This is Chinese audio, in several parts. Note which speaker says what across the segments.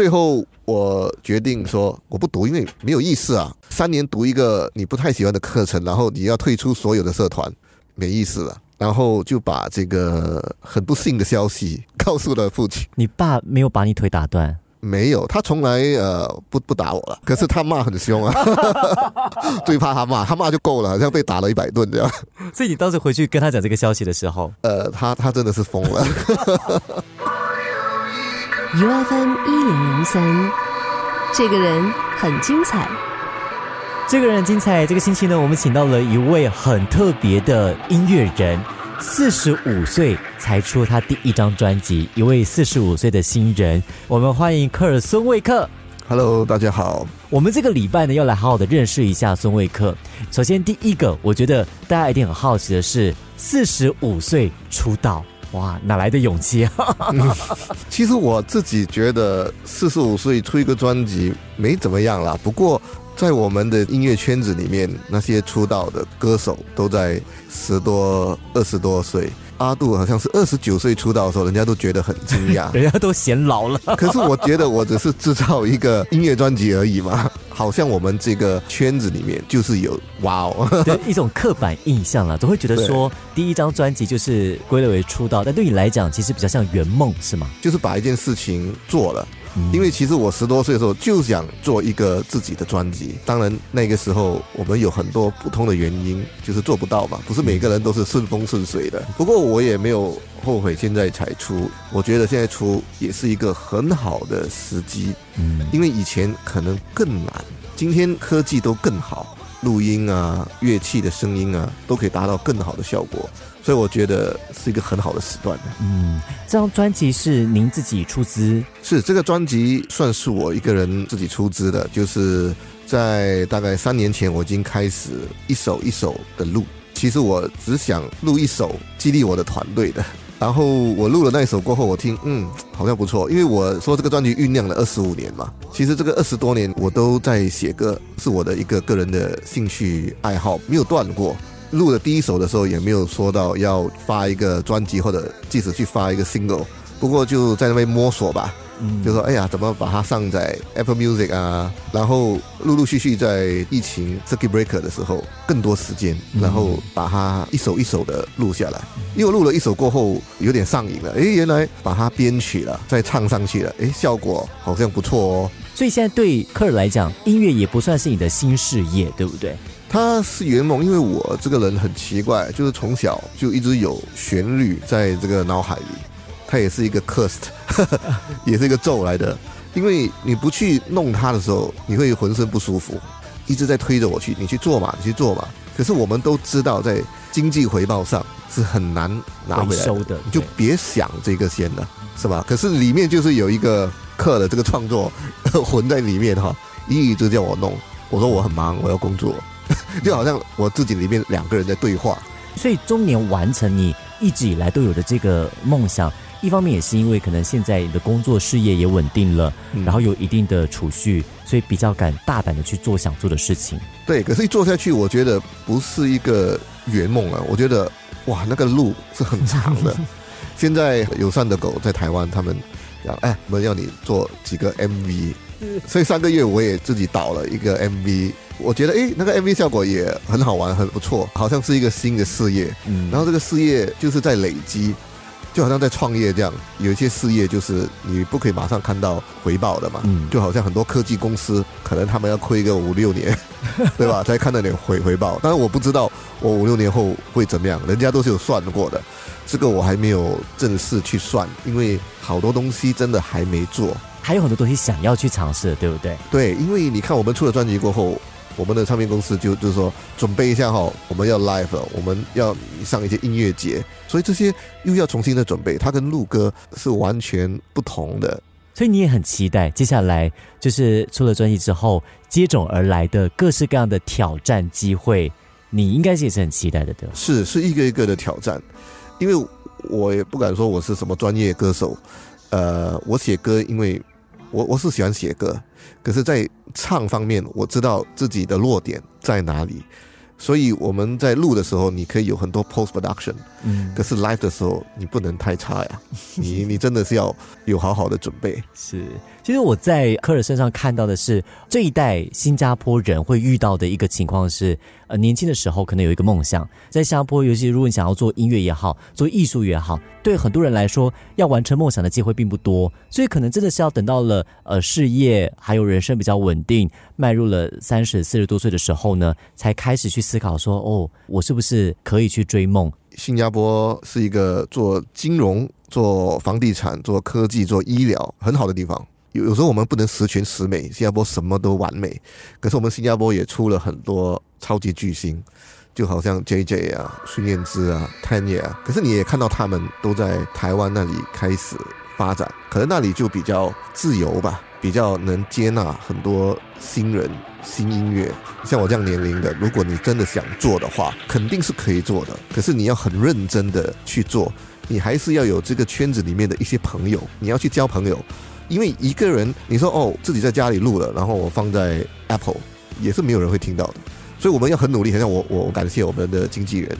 Speaker 1: 最后我决定说我不读，因为没有意思啊。三年读一个你不太喜欢的课程，然后你要退出所有的社团，没意思了。然后就把这个很不幸的消息告诉了父亲。
Speaker 2: 你爸没有把你腿打断？
Speaker 1: 没有，他从来呃不不打我了。可是他骂很凶啊，最怕他骂，他骂就够了，好像被打了一百顿这样。
Speaker 2: 所以你当时回去跟他讲这个消息的时候，
Speaker 1: 呃，他他真的是疯了。
Speaker 3: U F M 一零零三，这个人很精彩。
Speaker 2: 这个人很精彩。这个星期呢，我们请到了一位很特别的音乐人，四十五岁才出他第一张专辑，一位四十五岁的新人。我们欢迎科尔孙卫克。
Speaker 1: Hello，大家好。
Speaker 2: 我们这个礼拜呢，要来好好的认识一下孙卫克。首先，第一个，我觉得大家一定很好奇的是，四十五岁出道，哇，哪来的勇气啊？
Speaker 1: 其实我自己觉得四十五岁出一个专辑没怎么样啦。不过在我们的音乐圈子里面，那些出道的歌手都在十多、二十多岁。阿杜好像是二十九岁出道的时候，人家都觉得很惊讶。
Speaker 2: 人家都嫌老了。
Speaker 1: 可是我觉得我只是制造一个音乐专辑而已嘛，好像我们这个圈子里面就是有哇哦，
Speaker 2: 对一种刻板印象了，总会觉得说第一张专辑就是归类为出道，但对你来讲，其实比较像圆梦，是吗？
Speaker 1: 就是把一件事情做了。因为其实我十多岁的时候就想做一个自己的专辑，当然那个时候我们有很多不同的原因，就是做不到嘛，不是每个人都是顺风顺水的。不过我也没有后悔现在才出，我觉得现在出也是一个很好的时机，
Speaker 2: 嗯，
Speaker 1: 因为以前可能更难，今天科技都更好，录音啊、乐器的声音啊都可以达到更好的效果，所以我觉得是一个很好的时段的。
Speaker 2: 嗯，这张专辑是您自己出资，
Speaker 1: 是这个专辑算是我一个人自己出资的，就是在大概三年前我已经开始一首一首的录。其实我只想录一首激励我的团队的。然后我录了那一首过后，我听，嗯，好像不错。因为我说这个专辑酝酿了二十五年嘛，其实这个二十多年我都在写歌，是我的一个个人的兴趣爱好，没有断过。录的第一首的时候也没有说到要发一个专辑或者即使去发一个 single，不过就在那边摸索吧。
Speaker 2: 嗯
Speaker 1: 就说哎呀，怎么把它上在 Apple Music 啊？然后陆陆续续在疫情 Circuit Breaker 的时候，更多时间，然后把它一首一首的录下来。因为录了一首过后，有点上瘾了。哎，原来把它编曲了，再唱上去了，哎，效果好像不错哦。
Speaker 2: 所以现在对科尔来讲，音乐也不算是你的新事业，对不对？
Speaker 1: 它是圆梦，因为我这个人很奇怪，就是从小就一直有旋律在这个脑海里，它也是一个 cursed，也是一个咒来的。因为你不去弄它的时候，你会浑身不舒服，一直在推着我去，你去做嘛，你去做嘛。可是我们都知道，在经济回报上是很难拿回来
Speaker 2: 收的
Speaker 1: 你就别想这个先了，是吧？可是里面就是有一个刻的这个创作混在里面哈，一直叫我弄，我说我很忙，我要工作，就好像我自己里面两个人在对话。
Speaker 2: 所以中年完成你一直以来都有的这个梦想，一方面也是因为可能现在你的工作事业也稳定了，
Speaker 1: 嗯
Speaker 2: 然后有一定的储蓄，所以比较敢大胆的去做想做的事情。
Speaker 1: 对，可是一做下去，我觉得不是一个圆梦啊，我觉得哇，那个路是很长的。现在友善的狗在台湾，他们讲，哎，我们要你做几个 MV，所以上个月我也自己导了一个 MV，我觉得诶，那个 MV 效果也很好玩，很不错，好像是一个新的事业。
Speaker 2: 嗯，
Speaker 1: 然后这个事业就是在累积，就好像在创业这样，有一些事业就是你不可以马上看到回报的嘛，
Speaker 2: 嗯
Speaker 1: 就好像很多科技公司可能他们要亏个五六年，对吧，才看到点回回报。当然我不知道我五六年后会怎么样，人家都是有算过的，这个我还没有正式去算，因为好多东西真的还没做。
Speaker 2: 还有很多东西想要去尝试，对不对？
Speaker 1: 对，因为你看我们出了专辑过后，我们的唱片公司就就是说准备一下哈，我们要 live 了，我们要上一些音乐节，所以这些又要重新的准备，它跟录歌是完全不同的。
Speaker 2: 所以你也很期待接下来就是出了专辑之后接踵而来的各式各样的挑战机会，你应该是也是很期待的，对吧？
Speaker 1: 是是一个一个的挑战，因为我也不敢说我是什么专业歌手，呃，我写歌，因为我我是喜欢写歌，可是，在唱方面，我知道自己的弱点在哪里，所以我们在录的时候，你可以有很多 post production，
Speaker 2: 嗯
Speaker 1: 可，是 live 的时候，你不能太差呀，你你真的是要有好好的准备。
Speaker 2: 是。其实我在科尔身上看到的是这一代新加坡人会遇到的一个情况是，呃，年轻的时候可能有一个梦想，在新加坡，尤其如果你想要做音乐也好，做艺术也好，对很多人来说，要完成梦想的机会并不多，所以可能真的是要等到了呃事业还有人生比较稳定，迈入了三十四十多岁的时候呢，才开始去思考说，哦，我是不是可以去追梦？
Speaker 1: 新加坡是一个做金融、做房地产、做科技、做医疗很好的地方。有有时候我们不能十全十美，新加坡什么都完美，可是我们新加坡也出了很多超级巨星，就好像 J J 啊、孙燕姿啊、Tanya 啊。可是你也看到他们都在台湾那里开始发展，可能那里就比较自由吧，比较能接纳很多新人、新音乐。像我这样年龄的，如果你真的想做的话，肯定是可以做的。可是你要很认真的去做，你还是要有这个圈子里面的一些朋友，你要去交朋友。因为一个人，你说哦，自己在家里录了，然后我放在 Apple，也是没有人会听到的。所以我们要很努力，很像我我感谢我们的经纪人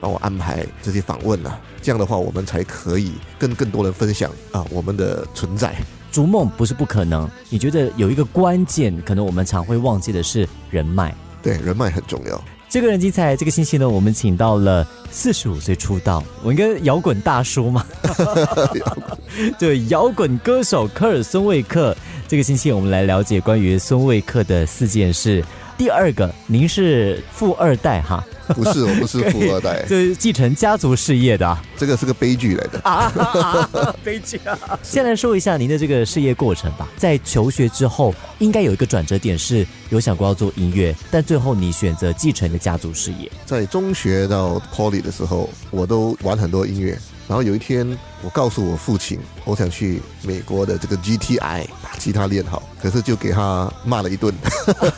Speaker 1: 帮我安排这些访问啊，这样的话我们才可以跟更多人分享啊我们的存在。
Speaker 2: 逐梦不是不可能，你觉得有一个关键，可能我们常会忘记的是人脉。
Speaker 1: 对，人脉很重要。
Speaker 2: 这个人精彩，这个星期呢，我们请到了四十五岁出道，我应该摇滚大叔嘛，对，摇滚歌手科尔孙卫克。这个星期我们来了解关于孙卫克的四件事。第二个，您是富二代哈？
Speaker 1: 不是，我不是富二代，
Speaker 2: 就是继承家族事业的。
Speaker 1: 这个是个悲剧来的
Speaker 2: 啊，悲剧啊！先来说一下您的这个事业过程吧。在求学之后，应该有一个转折点，是有想过要做音乐，但最后你选择继承的家族事业。
Speaker 1: 在中学到 Poly 的时候，我都玩很多音乐。然后有一天，我告诉我父亲，我想去美国的这个 GTI 把吉他练好，可是就给他骂了一顿。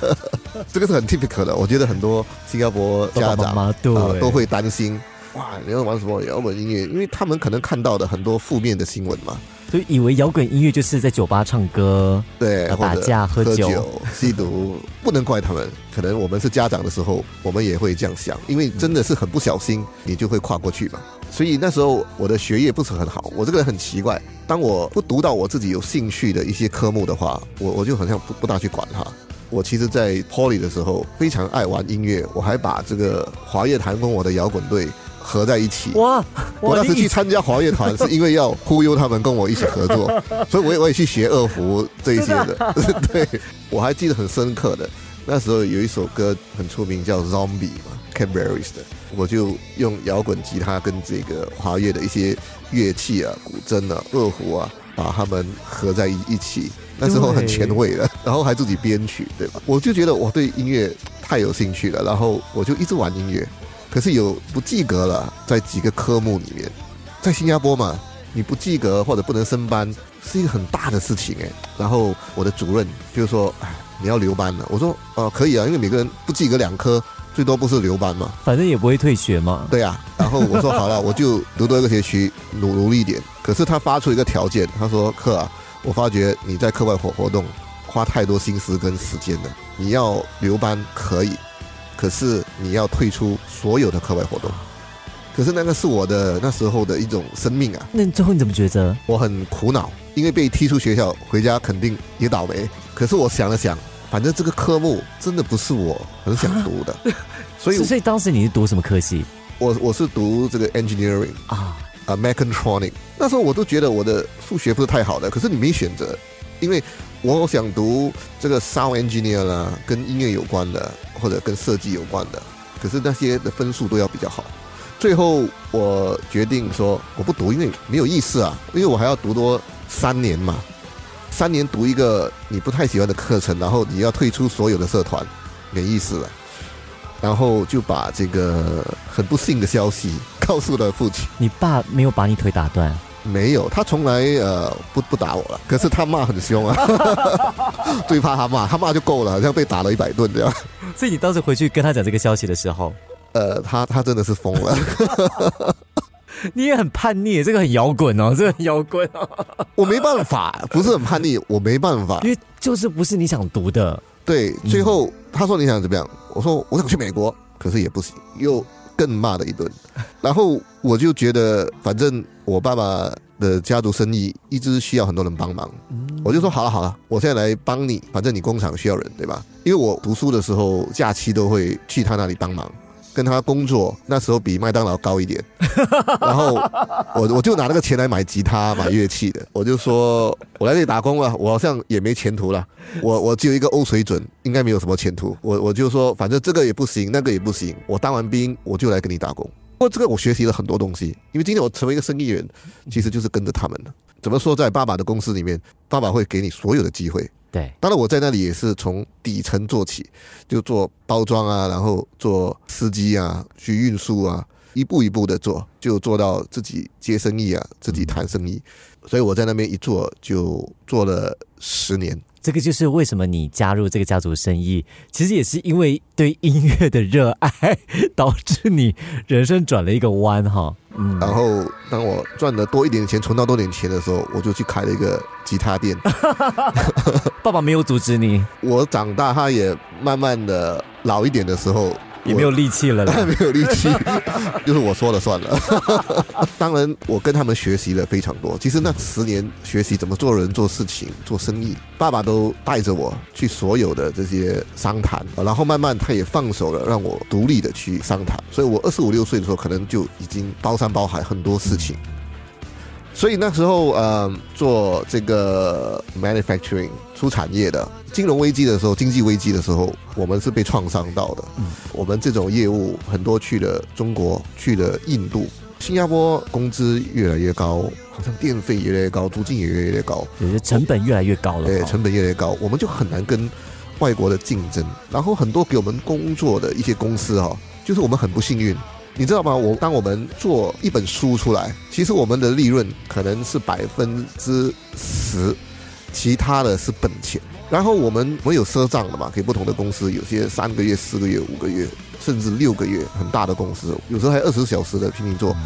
Speaker 1: 这个是很 typical 的，我觉得很多新加坡家长啊都会担心，哇，你要玩什么摇滚音乐？因为他们可能看到的很多负面的新闻嘛，
Speaker 2: 就以为摇滚音乐就是在酒吧唱歌，
Speaker 1: 对，
Speaker 2: 打架、喝
Speaker 1: 酒、吸毒，不能怪他们。可能我们是家长的时候，我们也会这样想，因为真的是很不小心，你就会跨过去嘛。所以那时候我的学业不是很好，我这个人很奇怪，当我不读到我自己有兴趣的一些科目的话，我我就好像不不大去管它。我其实，在 Poly 的时候非常爱玩音乐，我还把这个华乐团跟我的摇滚队合在一起。哇！我当时去参加华乐团，是因为要忽悠他们跟我一起合作，所以我也我也去学二胡这一些的。对，我还记得很深刻的，那时候有一首歌很出名，叫 Zombie 嘛，Cadbury's 的，我就用摇滚吉他跟这个华乐的一些乐器啊，古筝啊、二胡啊，把它们合在一一起。那时候很前卫的，然后还自己编曲，对吧？我就觉得我对音乐太有兴趣了，然后我就一直玩音乐。可是有不及格了，在几个科目里面，在新加坡嘛，你不及格或者不能升班是一个很大的事情哎。然后我的主任就说：“哎，你要留班了。”我说：“呃，可以啊，因为每个人不及格两科，最多不是留班嘛，
Speaker 2: 反正也不会退学嘛。”
Speaker 1: 对呀。然后我说：“好了，我就读多一个学期，努努力一点。”可是他发出一个条件，他说：“课啊。”我发觉你在课外活活动花太多心思跟时间了。你要留班可以，可是你要退出所有的课外活动。可是那个是我的那时候的一种生命啊。
Speaker 2: 那最后你怎么抉择？
Speaker 1: 我很苦恼，因为被踢出学校，回家肯定也倒霉。可是我想了想，反正这个科目真的不是我很想读的，
Speaker 2: 所以所以当时你是读什么科系？
Speaker 1: 我我是读这个 engineering 啊。啊，mechatronic，那时候我都觉得我的数学不是太好的，可是你没选择，因为我想读这个 sound engineer 啦，跟音乐有关的，或者跟设计有关的，可是那些的分数都要比较好。最后我决定说我不读，因为没有意思啊，因为我还要读多三年嘛，三年读一个你不太喜欢的课程，然后你要退出所有的社团，没意思了。然后就把这个很不幸的消息告诉了父亲。
Speaker 2: 你爸没有把你腿打断？
Speaker 1: 没有，他从来呃不不打我了。可是他骂很凶啊，最怕他骂，他骂就够了，好像被打了一百顿这样。
Speaker 2: 所以你当时回去跟他讲这个消息的时候，
Speaker 1: 呃，他他真的是疯了。
Speaker 2: 你也很叛逆，这个很摇滚哦，这个很摇滚哦。
Speaker 1: 我没办法，不是很叛逆，我没办法，
Speaker 2: 因为就是不是你想读的。
Speaker 1: 对，最后他说你想怎么样？我说我想去美国，可是也不行，又更骂了一顿。然后我就觉得，反正我爸爸的家族生意一直需要很多人帮忙，我就说好了好了，我现在来帮你，反正你工厂需要人，对吧？因为我读书的时候假期都会去他那里帮忙。跟他工作那时候比麦当劳高一点，然后我我就拿那个钱来买吉他买乐器的，我就说我来这里打工了，我好像也没前途了，我我只有一个欧水准，应该没有什么前途，我我就说反正这个也不行，那个也不行，我当完兵我就来跟你打工。不过这个我学习了很多东西，因为今天我成为一个生意人，其实就是跟着他们的。怎么说，在爸爸的公司里面，爸爸会给你所有的机会。
Speaker 2: 对，
Speaker 1: 当然我在那里也是从底层做起，就做包装啊，然后做司机啊，去运输啊，一步一步的做，就做到自己接生意啊，自己谈生意。所以我在那边一做就做了十年。
Speaker 2: 这个就是为什么你加入这个家族生意，其实也是因为对音乐的热爱，导致你人生转了一个弯哈。
Speaker 1: 嗯，然后当我赚的多一点钱，存到多点钱的时候，我就去开了一个吉他店。
Speaker 2: 爸爸没有阻止你。
Speaker 1: 我长大，他也慢慢的老一点的时候。
Speaker 2: 也没有力气了，
Speaker 1: 没有力气，就是我说了算了。当然，我跟他们学习了非常多。其实那十年学习怎么做人、做事情、做生意，爸爸都带着我去所有的这些商谈，然后慢慢他也放手了，让我独立的去商谈。所以我二十五六岁的时候，可能就已经包山包海很多事情。所以那时候，呃，做这个 manufacturing 出产业的，金融危机的时候，经济危机的时候，我们是被创伤到的。嗯，我们这种业务很多去了中国，去了印度、新加坡，工资越来越高，好像电费越来越高，租金也越来越高，
Speaker 2: 有些成本越来越高了。
Speaker 1: 对，成本越来越高，我们就很难跟外国的竞争。然后很多给我们工作的一些公司哈，就是我们很不幸运。你知道吗？我当我们做一本书出来，其实我们的利润可能是百分之十，其他的是本钱。然后我们没有赊账的嘛，给不同的公司，有些三个月、四个月、五个月，甚至六个月，很大的公司，有时候还二十小时的拼命做。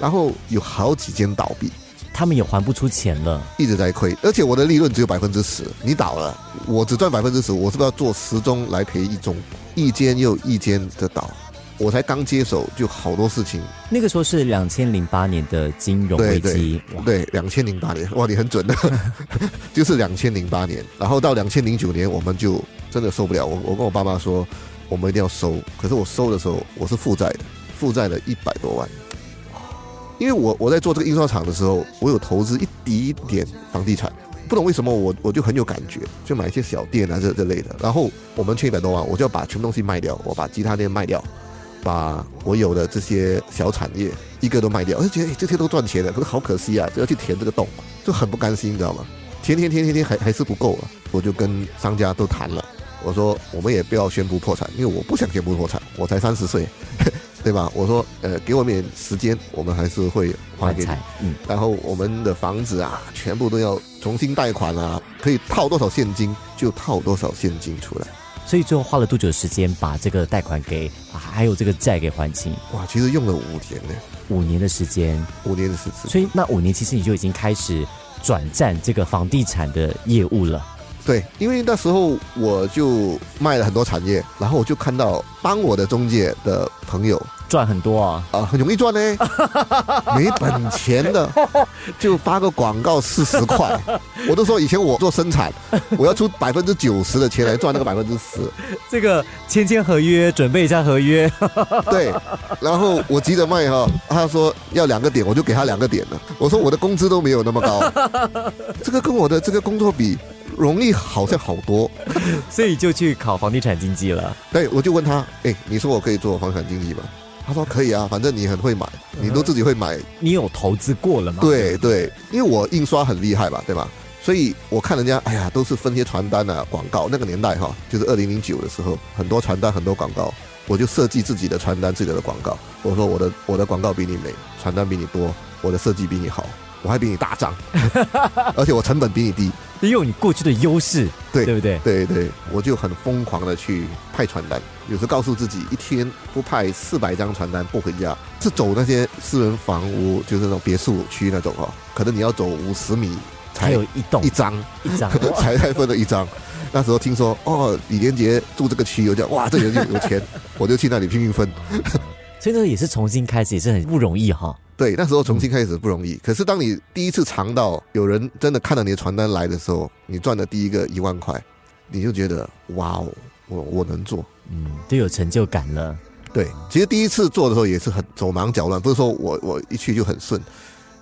Speaker 1: 然后有好几间倒闭，
Speaker 2: 他们也还不出钱了，
Speaker 1: 一直在亏。而且我的利润只有百分之十，你倒了，我只赚百分之十，我是不是要做十宗来赔一宗？一间又一间的倒。我才刚接手，就好多事情。
Speaker 2: 那个时候是两千零八年的金融危机，
Speaker 1: 对，两千零八年，哇，你很准的，就是两千零八年。然后到两千零九年，我们就真的受不了。我我跟我爸妈说，我们一定要收。可是我收的时候，我是负债的，负债了一百多万。因为我我在做这个印刷厂的时候，我有投资一滴点房地产，不懂为什么我我就很有感觉，就买一些小店啊这这类的。然后我们欠一百多万，我就要把全部东西卖掉，我把吉他店卖掉。把我有的这些小产业一个都卖掉，我就觉得这些都赚钱的，可是好可惜啊，就要去填这个洞，就很不甘心，你知道吗？填填填填填还还是不够啊，我就跟商家都谈了，我说我们也不要宣布破产，因为我不想宣布破产，我才三十岁，对吧？我说呃，给我们点时间，我们还是会还给你。嗯，然后我们的房子啊，全部都要重新贷款啊，可以套多少现金就套多少现金出来。
Speaker 2: 所以最后花了多久时间把这个贷款给还有这个债给还清？
Speaker 1: 哇，其实用了五年呢，
Speaker 2: 五年的时间，
Speaker 1: 五年的时间。
Speaker 2: 所以那五年其实你就已经开始转战这个房地产的业务了。
Speaker 1: 对，因为那时候我就卖了很多产业，然后我就看到帮我的中介的朋友。
Speaker 2: 赚很多啊
Speaker 1: 啊，很容易赚呢，没本钱的就发个广告四十块，我都说以前我做生产，我要出百分之九十的钱来赚那个百分之十。
Speaker 2: 这个签签合约，准备一下合约。
Speaker 1: 对，然后我急着卖哈，他说要两个点，我就给他两个点了。我说我的工资都没有那么高，这个跟我的这个工作比，容易好像好多，
Speaker 2: 所以就去考房地产经济了。
Speaker 1: 对，我就问他，哎，你说我可以做房产经济吗？他说可以啊，反正你很会买，你都自己会买。
Speaker 2: 你有投资过了吗？
Speaker 1: 对对，因为我印刷很厉害吧，对吧？所以我看人家，哎呀，都是分些传单啊、广告。那个年代哈，就是二零零九的时候，很多传单、很多广告，我就设计自己的传单、自己的广告。我说我的我的广告比你美，传单比你多，我的设计比你好。我还比你大张，而且我成本比你低，
Speaker 2: 利用你过去的优势，
Speaker 1: 对
Speaker 2: 对不对？
Speaker 1: 对对，我就很疯狂的去派传单，有时告诉自己一天不派四百张传单不回家，是走那些私人房屋，就是那种别墅区那种哦，可能你要走五十米才
Speaker 2: 有一栋
Speaker 1: 一张
Speaker 2: 一张
Speaker 1: 才才分了一张。那时候听说哦，李连杰住这个区，我讲哇，这人就有钱，我就去那里拼命分。
Speaker 2: 所以那也是重新开始，也是很不容易哈。
Speaker 1: 对，那时候重新开始不容易。可是当你第一次尝到有人真的看到你的传单来的时候，你赚的第一个一万块，你就觉得哇哦，我我能做。
Speaker 2: 嗯，都有成就感了。
Speaker 1: 对，其实第一次做的时候也是很手忙脚乱，不是说我我一去就很顺，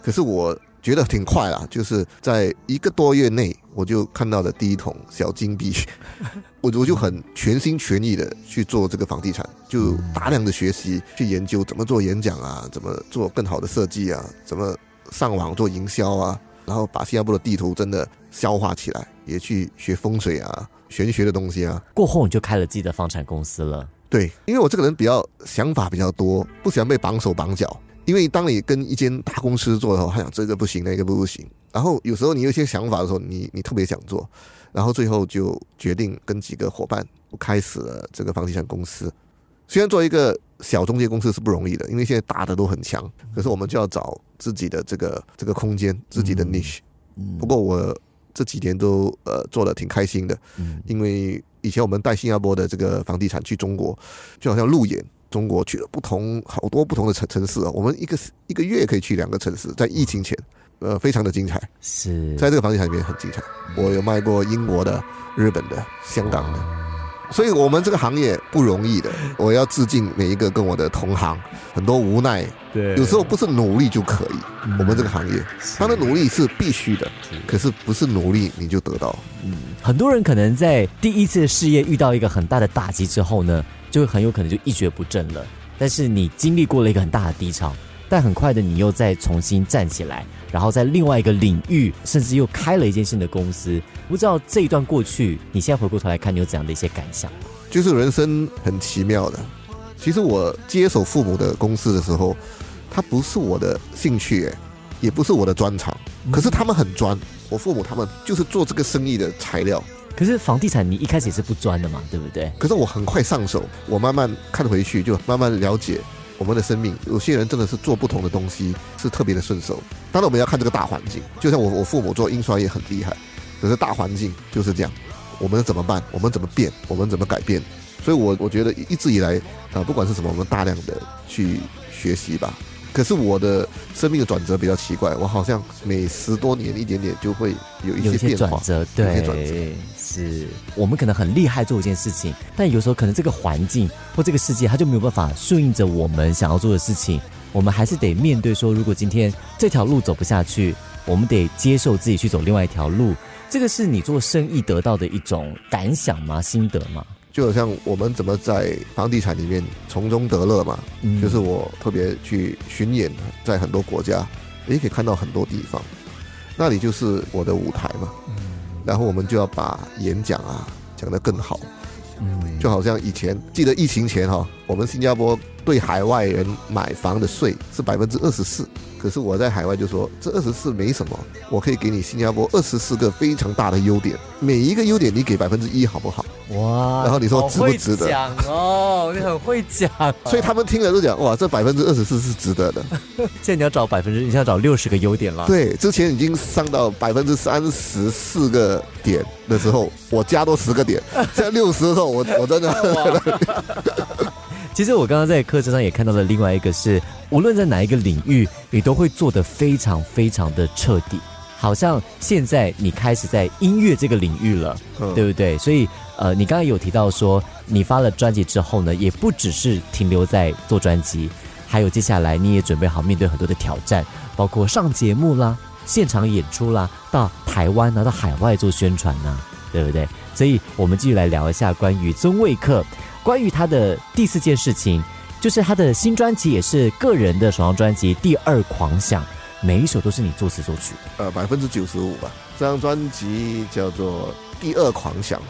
Speaker 1: 可是我觉得挺快啦，就是在一个多月内，我就看到了第一桶小金币，我我就很全心全意的去做这个房地产，就大量的学习，去研究怎么做演讲啊，怎么做更好的设计啊，怎么上网做营销啊，然后把新加坡的地图真的消化起来，也去学风水啊、玄学的东西啊。
Speaker 2: 过后你就开了自己的房产公司了。
Speaker 1: 对，因为我这个人比较想法比较多，不喜欢被绑手绑脚。因为当你跟一间大公司做的时候，他想这个不行，那个不行。然后有时候你有一些想法的时候，你你特别想做，然后最后就决定跟几个伙伴开始了这个房地产公司。虽然做一个小中介公司是不容易的，因为现在大的都很强，可是我们就要找自己的这个这个空间，自己的 niche。不过我这几年都呃做的挺开心的，因为以前我们带新加坡的这个房地产去中国，就好像路演。中国去了不同好多不同的城城市啊，我们一个一个月可以去两个城市，在疫情前，呃，非常的精彩。
Speaker 2: 是
Speaker 1: 在这个房地产里面很精彩。我有卖过英国的、日本的、香港的，所以我们这个行业不容易的。我要致敬每一个跟我的同行，很多无奈。
Speaker 2: 对，
Speaker 1: 有时候不是努力就可以。我们这个行业，他的努力是必须的，可是不是努力你就得到。
Speaker 2: 嗯，很多人可能在第一次事业遇到一个很大的打击之后呢？就很有可能就一蹶不振了。但是你经历过了一个很大的低潮，但很快的你又再重新站起来，然后在另外一个领域，甚至又开了一间新的公司。不知道这一段过去，你现在回过头来看，你有怎样的一些感想？
Speaker 1: 就是人生很奇妙的。其实我接手父母的公司的时候，它不是我的兴趣，也不是我的专长，可是他们很专。我父母他们就是做这个生意的材料。
Speaker 2: 可是房地产你一开始也是不专的嘛，对不对？
Speaker 1: 可是我很快上手，我慢慢看回去，就慢慢了解我们的生命。有些人真的是做不同的东西，是特别的顺手。当然我们要看这个大环境，就像我我父母做印刷业很厉害，可是大环境就是这样。我们怎么办？我们怎么变？我们怎么改变？所以，我我觉得一直以来啊，不管是什么，我们大量的去学习吧。可是我的生命的转折比较奇怪，我好像每十多年一点点就会有一些
Speaker 2: 转折，对，是我们可能很厉害做一件事情，但有时候可能这个环境或这个世界，它就没有办法顺应着我们想要做的事情，我们还是得面对说，如果今天这条路走不下去，我们得接受自己去走另外一条路。这个是你做生意得到的一种感想吗？心得吗？
Speaker 1: 就好像我们怎么在房地产里面从中得乐嘛，就是我特别去巡演，在很多国家，也可以看到很多地方，那里就是我的舞台嘛。然后我们就要把演讲啊讲得更好，就好像以前记得疫情前哈，我们新加坡对海外人买房的税是百分之二十四。可是我在海外就说这二十四没什么，我可以给你新加坡二十四个非常大的优点，每一个优点你给百分之一好不好？哇！然后你说值不值得？
Speaker 2: 讲哦，你很会讲。
Speaker 1: 所以他们听了都讲哇，这百分之二十四是值得的。
Speaker 2: 现在你要找百分之，你要找六十个优点了。
Speaker 1: 对，之前已经上到百分之三十四个点的时候，我加多十个点，现在六十的时候，我我真的。
Speaker 2: 其实我刚刚在课程上也看到了另外一个是，无论在哪一个领域，你都会做得非常非常的彻底。好像现在你开始在音乐这个领域了，对不对？所以呃，你刚刚有提到说，你发了专辑之后呢，也不只是停留在做专辑，还有接下来你也准备好面对很多的挑战，包括上节目啦、现场演出啦，到台湾啊、到海外做宣传呐，对不对？所以我们继续来聊一下关于尊位客。关于他的第四件事情，就是他的新专辑也是个人的首张专辑《第二狂想》，每一首都是你作词作曲。
Speaker 1: 呃，百分之九十五吧。这张专辑叫做《第二狂想》，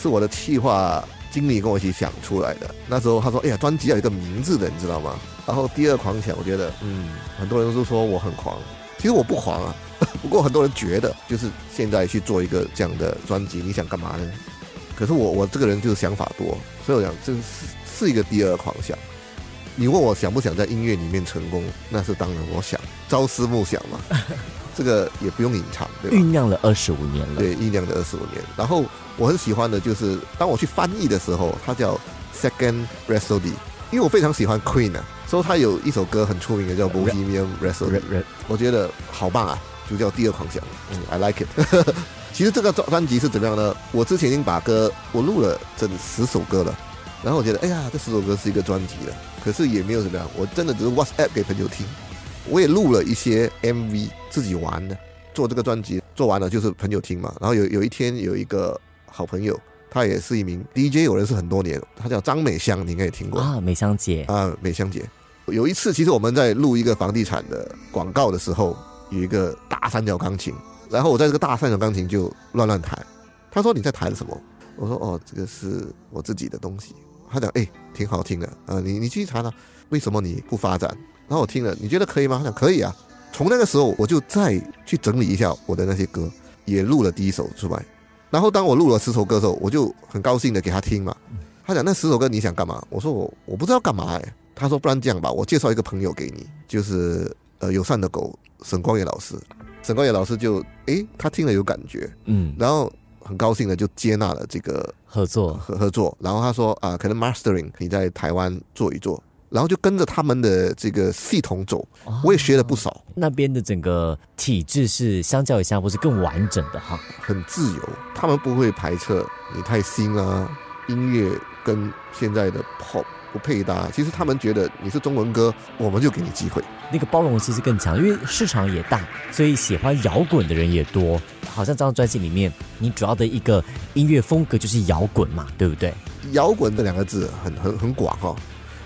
Speaker 1: 是我的企划经理跟我一起想出来的。那时候他说：“哎呀，专辑要有一个名字的，你知道吗？”然后《第二狂想》，我觉得，嗯，很多人都说我很狂，其实我不狂啊。不过很多人觉得，就是现在去做一个这样的专辑，你想干嘛呢？可是我我这个人就是想法多，所以我想这是是一个第二狂想。你问我想不想在音乐里面成功，那是当然我想，朝思暮想嘛。这个也不用隐藏，对吧？
Speaker 2: 酝酿了二十五年了。
Speaker 1: 对，酝酿了二十五年。然后我很喜欢的就是，当我去翻译的时候，它叫 Second Rhapsody，因为我非常喜欢 Queen 啊，所以他有一首歌很出名的叫《Bohemian Rhapsody》，我觉得好棒啊，就叫《第二狂想》，嗯，I like it。其实这个专专辑是怎么样呢？我之前已经把歌我录了整十首歌了，然后我觉得，哎呀，这十首歌是一个专辑了，可是也没有怎么样，我真的只是 WhatsApp 给朋友听。我也录了一些 MV 自己玩的，做这个专辑做完了就是朋友听嘛。然后有有一天有一个好朋友，他也是一名 DJ，有认识很多年，他叫张美香，你应该也听过
Speaker 2: 啊，美香姐，
Speaker 1: 啊，美香姐。有一次，其实我们在录一个房地产的广告的时候，有一个大三角钢琴，然后我在这个大三角钢琴就乱乱弹。他说你在弹什么？我说哦，这个是我自己的东西。他讲哎，挺好听的啊，你你继续弹啊，为什么你不发展？然后我听了，你觉得可以吗？他讲可以啊。从那个时候我就再去整理一下我的那些歌，也录了第一首出来。然后当我录了十首歌的时候，我就很高兴的给他听嘛。他讲那十首歌你想干嘛？我说我我不知道干嘛哎。他说不然这样吧，我介绍一个朋友给你，就是呃友善的狗沈光野老师。沈光野老师就诶，他听了有感觉，
Speaker 2: 嗯，
Speaker 1: 然后很高兴的就接纳了这个
Speaker 2: 合作，
Speaker 1: 合合作。然后他说啊，可能 mastering 你在台湾做一做，然后就跟着他们的这个系统走，我也学了不少，
Speaker 2: 那边的整个体制是相较于新加坡是更完整的哈。
Speaker 1: 很自由，他们不会排斥你太新啊，音乐跟现在的 pop 不配搭。其实他们觉得你是中文歌，我们就给你机会。
Speaker 2: 那个包容性是更强，因为市场也大，所以喜欢摇滚的人也多。好像这张专辑里面，你主要的一个音乐风格就是摇滚嘛，对不对？
Speaker 1: 摇滚这两个字很很很广哈、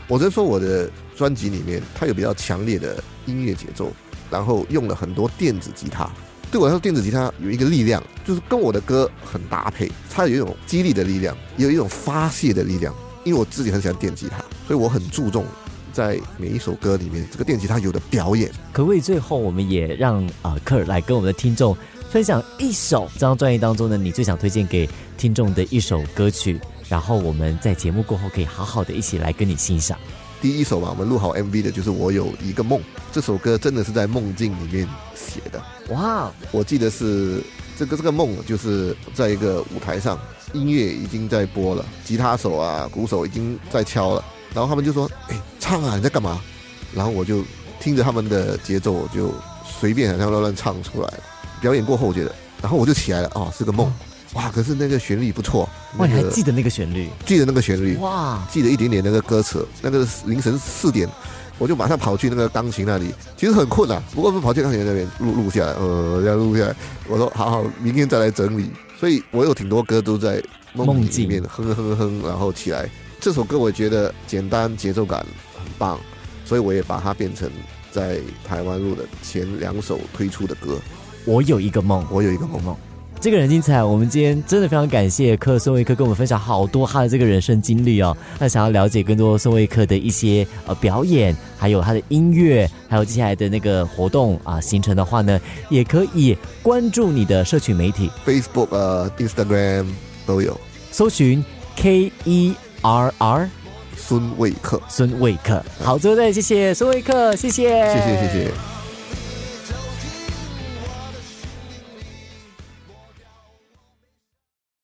Speaker 1: 我只能说我的专辑里面，它有比较强烈的音乐节奏，然后用了很多电子吉他。对我来说，电子吉他有一个力量，就是跟我的歌很搭配，它有一种激励的力量，也有一种发泄的力量。因为我自己很喜欢电吉他，所以我很注重在每一首歌里面这个电吉他有的表演。
Speaker 2: 可不可以最后我们也让啊克尔来跟我们的听众分享一首这张专辑当中呢，你最想推荐给听众的一首歌曲，然后我们在节目过后可以好好的一起来跟你欣赏。
Speaker 1: 第一首嘛，我们录好 MV 的就是《我有一个梦》，这首歌真的是在梦境里面写的。
Speaker 2: 哇，
Speaker 1: 我记得是这个这个梦，就是在一个舞台上，音乐已经在播了，吉他手啊、鼓手已经在敲了，然后他们就说：“哎，唱啊，你在干嘛？”然后我就听着他们的节奏，我就随便好像乱乱唱出来了。表演过后，我觉得，然后我就起来了，哦，是个梦，哇！可是那个旋律不错，
Speaker 2: 哇，你还记得那个旋律？
Speaker 1: 记得那个旋律，
Speaker 2: 哇，
Speaker 1: 记得一点点那个歌词，那个凌晨四点，我就马上跑去那个钢琴那里，其实很困难，不过是跑去钢琴那边录录下来，呃，这样录下来，我说好好，明天再来整理。所以我有挺多歌都在梦
Speaker 2: 梦境
Speaker 1: 里面哼哼哼，然后起来。这首歌我觉得简单，节奏感很棒，所以我也把它变成在台湾录的前两首推出的歌。
Speaker 2: 我有一个梦，
Speaker 1: 我有一个梦梦，
Speaker 2: 这个人精彩，我们今天真的非常感谢克孙维克跟我们分享好多他的这个人生经历哦。那想要了解更多孙维克的一些呃表演，还有他的音乐，还有接下来的那个活动啊行程的话呢，也可以关注你的社群媒体
Speaker 1: ，Facebook 呃 Instagram 都有。
Speaker 2: 搜寻 K E R R
Speaker 1: 孙卫克，
Speaker 2: 孙维克。好，最后再谢谢孙维克，谢谢，
Speaker 1: 谢谢谢谢。